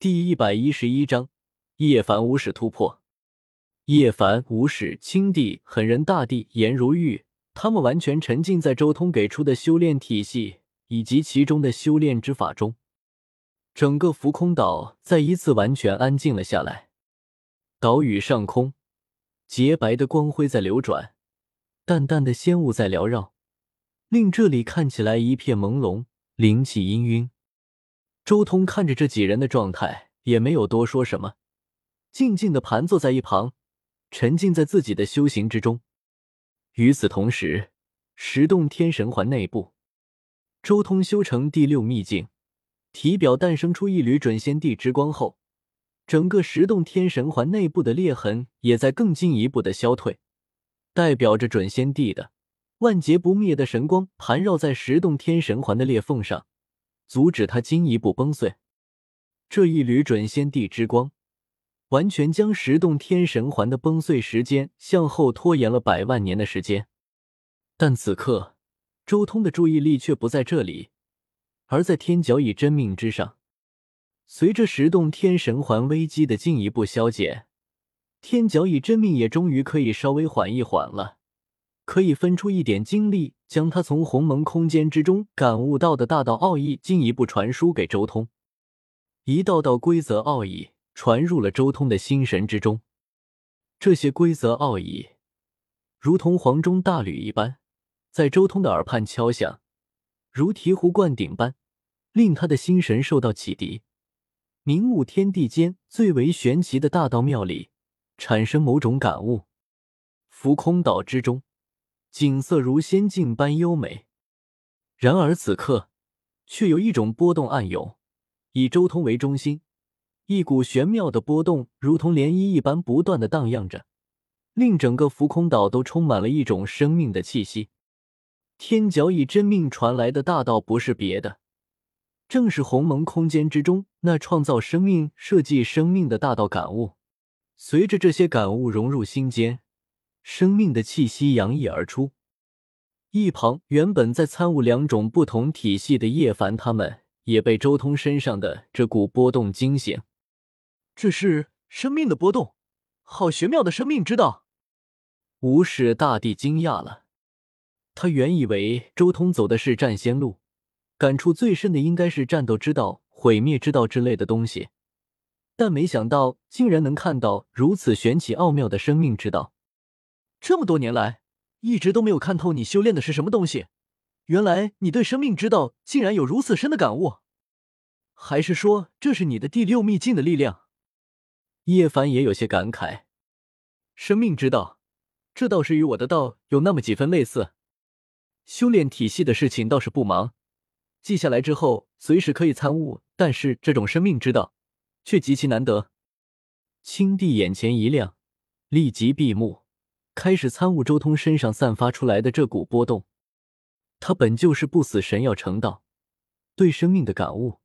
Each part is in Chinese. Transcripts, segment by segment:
第一百一十一章叶凡无始突破。叶凡、无始、青帝、狠人大帝、颜如玉，他们完全沉浸在周通给出的修炼体系以及其中的修炼之法中。整个浮空岛再一次完全安静了下来。岛屿上空，洁白的光辉在流转，淡淡的仙雾在缭绕，令这里看起来一片朦胧，灵气氤氲。周通看着这几人的状态，也没有多说什么，静静的盘坐在一旁，沉浸在自己的修行之中。与此同时，十洞天神环内部，周通修成第六秘境，体表诞生出一缕准仙帝之光后，整个十洞天神环内部的裂痕也在更进一步的消退，代表着准仙帝的万劫不灭的神光盘绕在十洞天神环的裂缝上。阻止他进一步崩碎。这一缕准仙帝之光，完全将十洞天神环的崩碎时间向后拖延了百万年的时间。但此刻，周通的注意力却不在这里，而在天角以真命之上。随着十洞天神环危机的进一步消减，天角以真命也终于可以稍微缓一缓了。可以分出一点精力，将他从鸿蒙空间之中感悟到的大道奥义进一步传输给周通。一道道规则奥义传入了周通的心神之中。这些规则奥义如同黄钟大吕一般，在周通的耳畔敲响，如醍醐灌顶般，令他的心神受到启迪，明悟天地间最为玄奇的大道妙理，产生某种感悟。浮空岛之中。景色如仙境般优美，然而此刻却有一种波动暗涌，以周通为中心，一股玄妙的波动如同涟漪一般不断的荡漾着，令整个浮空岛都充满了一种生命的气息。天角以真命传来的大道不是别的，正是鸿蒙空间之中那创造生命、设计生命的大道感悟。随着这些感悟融入心间。生命的气息洋溢而出，一旁原本在参悟两种不同体系的叶凡，他们也被周通身上的这股波动惊醒。这是生命的波动，好玄妙的生命之道！无始大帝惊讶了，他原以为周通走的是战仙路，感触最深的应该是战斗之道、毁灭之道之类的东西，但没想到竟然能看到如此玄奇奥妙的生命之道。这么多年来，一直都没有看透你修炼的是什么东西。原来你对生命之道竟然有如此深的感悟，还是说这是你的第六秘境的力量？叶凡也有些感慨。生命之道，这倒是与我的道有那么几分类似。修炼体系的事情倒是不忙，记下来之后随时可以参悟。但是这种生命之道，却极其难得。青帝眼前一亮，立即闭目。开始参悟周通身上散发出来的这股波动，他本就是不死神药成道，对生命的感悟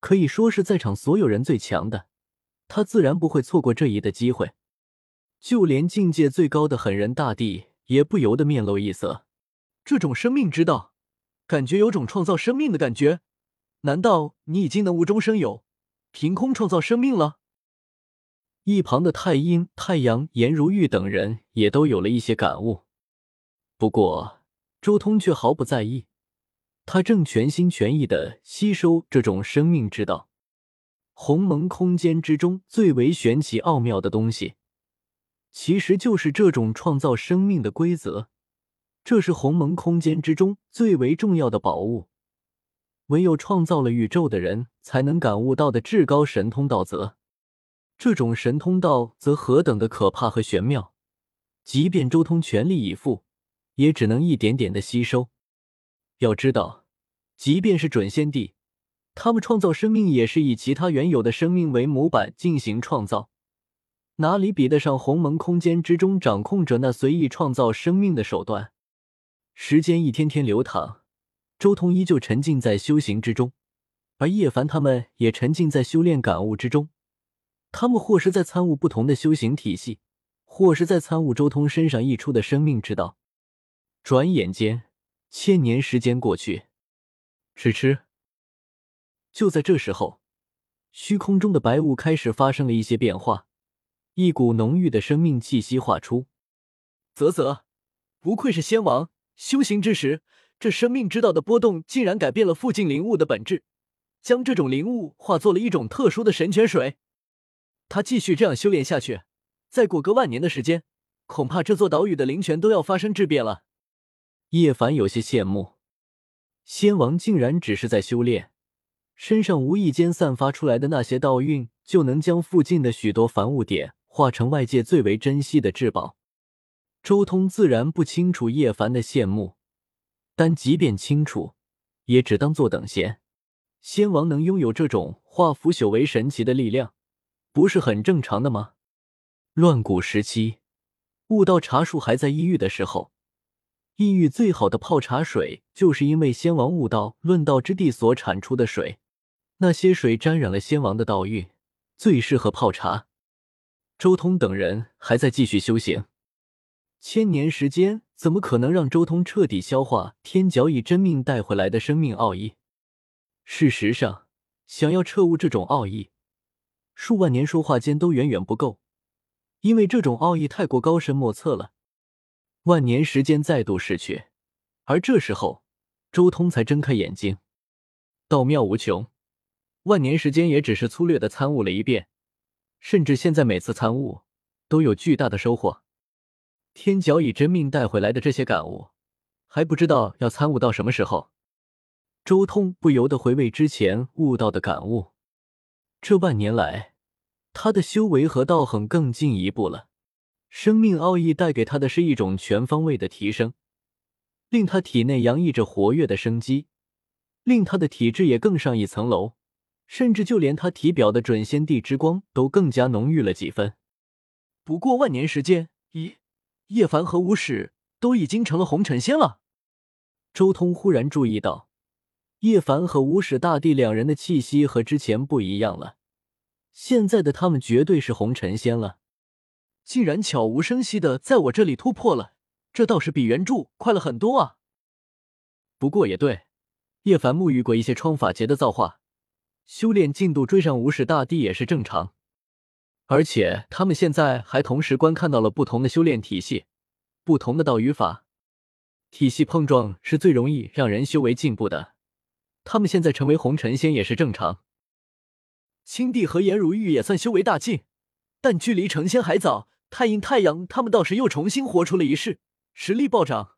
可以说是在场所有人最强的，他自然不会错过这一的机会。就连境界最高的狠人大帝也不由得面露异色，这种生命之道，感觉有种创造生命的感觉，难道你已经能无中生有，凭空创造生命了？一旁的太阴、太阳、颜如玉等人也都有了一些感悟，不过周通却毫不在意，他正全心全意的吸收这种生命之道。鸿蒙空间之中最为玄奇奥妙的东西，其实就是这种创造生命的规则。这是鸿蒙空间之中最为重要的宝物，唯有创造了宇宙的人才能感悟到的至高神通道则。这种神通道则何等的可怕和玄妙，即便周通全力以赴，也只能一点点的吸收。要知道，即便是准仙帝，他们创造生命也是以其他原有的生命为模板进行创造，哪里比得上鸿蒙空间之中掌控者那随意创造生命的手段？时间一天天流淌，周通依旧沉浸在修行之中，而叶凡他们也沉浸在修炼感悟之中。他们或是在参悟不同的修行体系，或是在参悟周通身上溢出的生命之道。转眼间，千年时间过去，吃吃。就在这时候，虚空中的白雾开始发生了一些变化，一股浓郁的生命气息化出。啧啧，不愧是仙王，修行之时，这生命之道的波动竟然改变了附近灵物的本质，将这种灵物化作了一种特殊的神泉水。他继续这样修炼下去，再过个万年的时间，恐怕这座岛屿的灵泉都要发生质变了。叶凡有些羡慕，仙王竟然只是在修炼，身上无意间散发出来的那些道韵，就能将附近的许多凡物点化成外界最为珍惜的至宝。周通自然不清楚叶凡的羡慕，但即便清楚，也只当做等闲。仙王能拥有这种化腐朽为神奇的力量。不是很正常的吗？乱古时期，悟道茶树还在异域的时候，异域最好的泡茶水，就是因为仙王悟道论道之地所产出的水。那些水沾染了仙王的道运，最适合泡茶。周通等人还在继续修行，千年时间怎么可能让周通彻底消化天角以真命带回来的生命奥义？事实上，想要彻悟这种奥义，数万年说话间都远远不够，因为这种奥义太过高深莫测了。万年时间再度逝去，而这时候，周通才睁开眼睛。道妙无穷，万年时间也只是粗略的参悟了一遍，甚至现在每次参悟都有巨大的收获。天角以真命带回来的这些感悟，还不知道要参悟到什么时候。周通不由得回味之前悟到的感悟。这万年来，他的修为和道行更进一步了。生命奥义带给他的是一种全方位的提升，令他体内洋溢着活跃的生机，令他的体质也更上一层楼，甚至就连他体表的准仙帝之光都更加浓郁了几分。不过万年时间，咦，叶凡和吴史都已经成了红尘仙了。周通忽然注意到。叶凡和无始大帝两人的气息和之前不一样了，现在的他们绝对是红尘仙了，竟然悄无声息的在我这里突破了，这倒是比原著快了很多啊。不过也对，叶凡沐浴过一些创法劫的造化，修炼进度追上无始大帝也是正常，而且他们现在还同时观看到了不同的修炼体系，不同的道与法体系碰撞是最容易让人修为进步的。他们现在成为红尘仙也是正常。青帝和颜如玉也算修为大进，但距离成仙还早。太阴、太阳他们倒是又重新活出了一世，实力暴涨。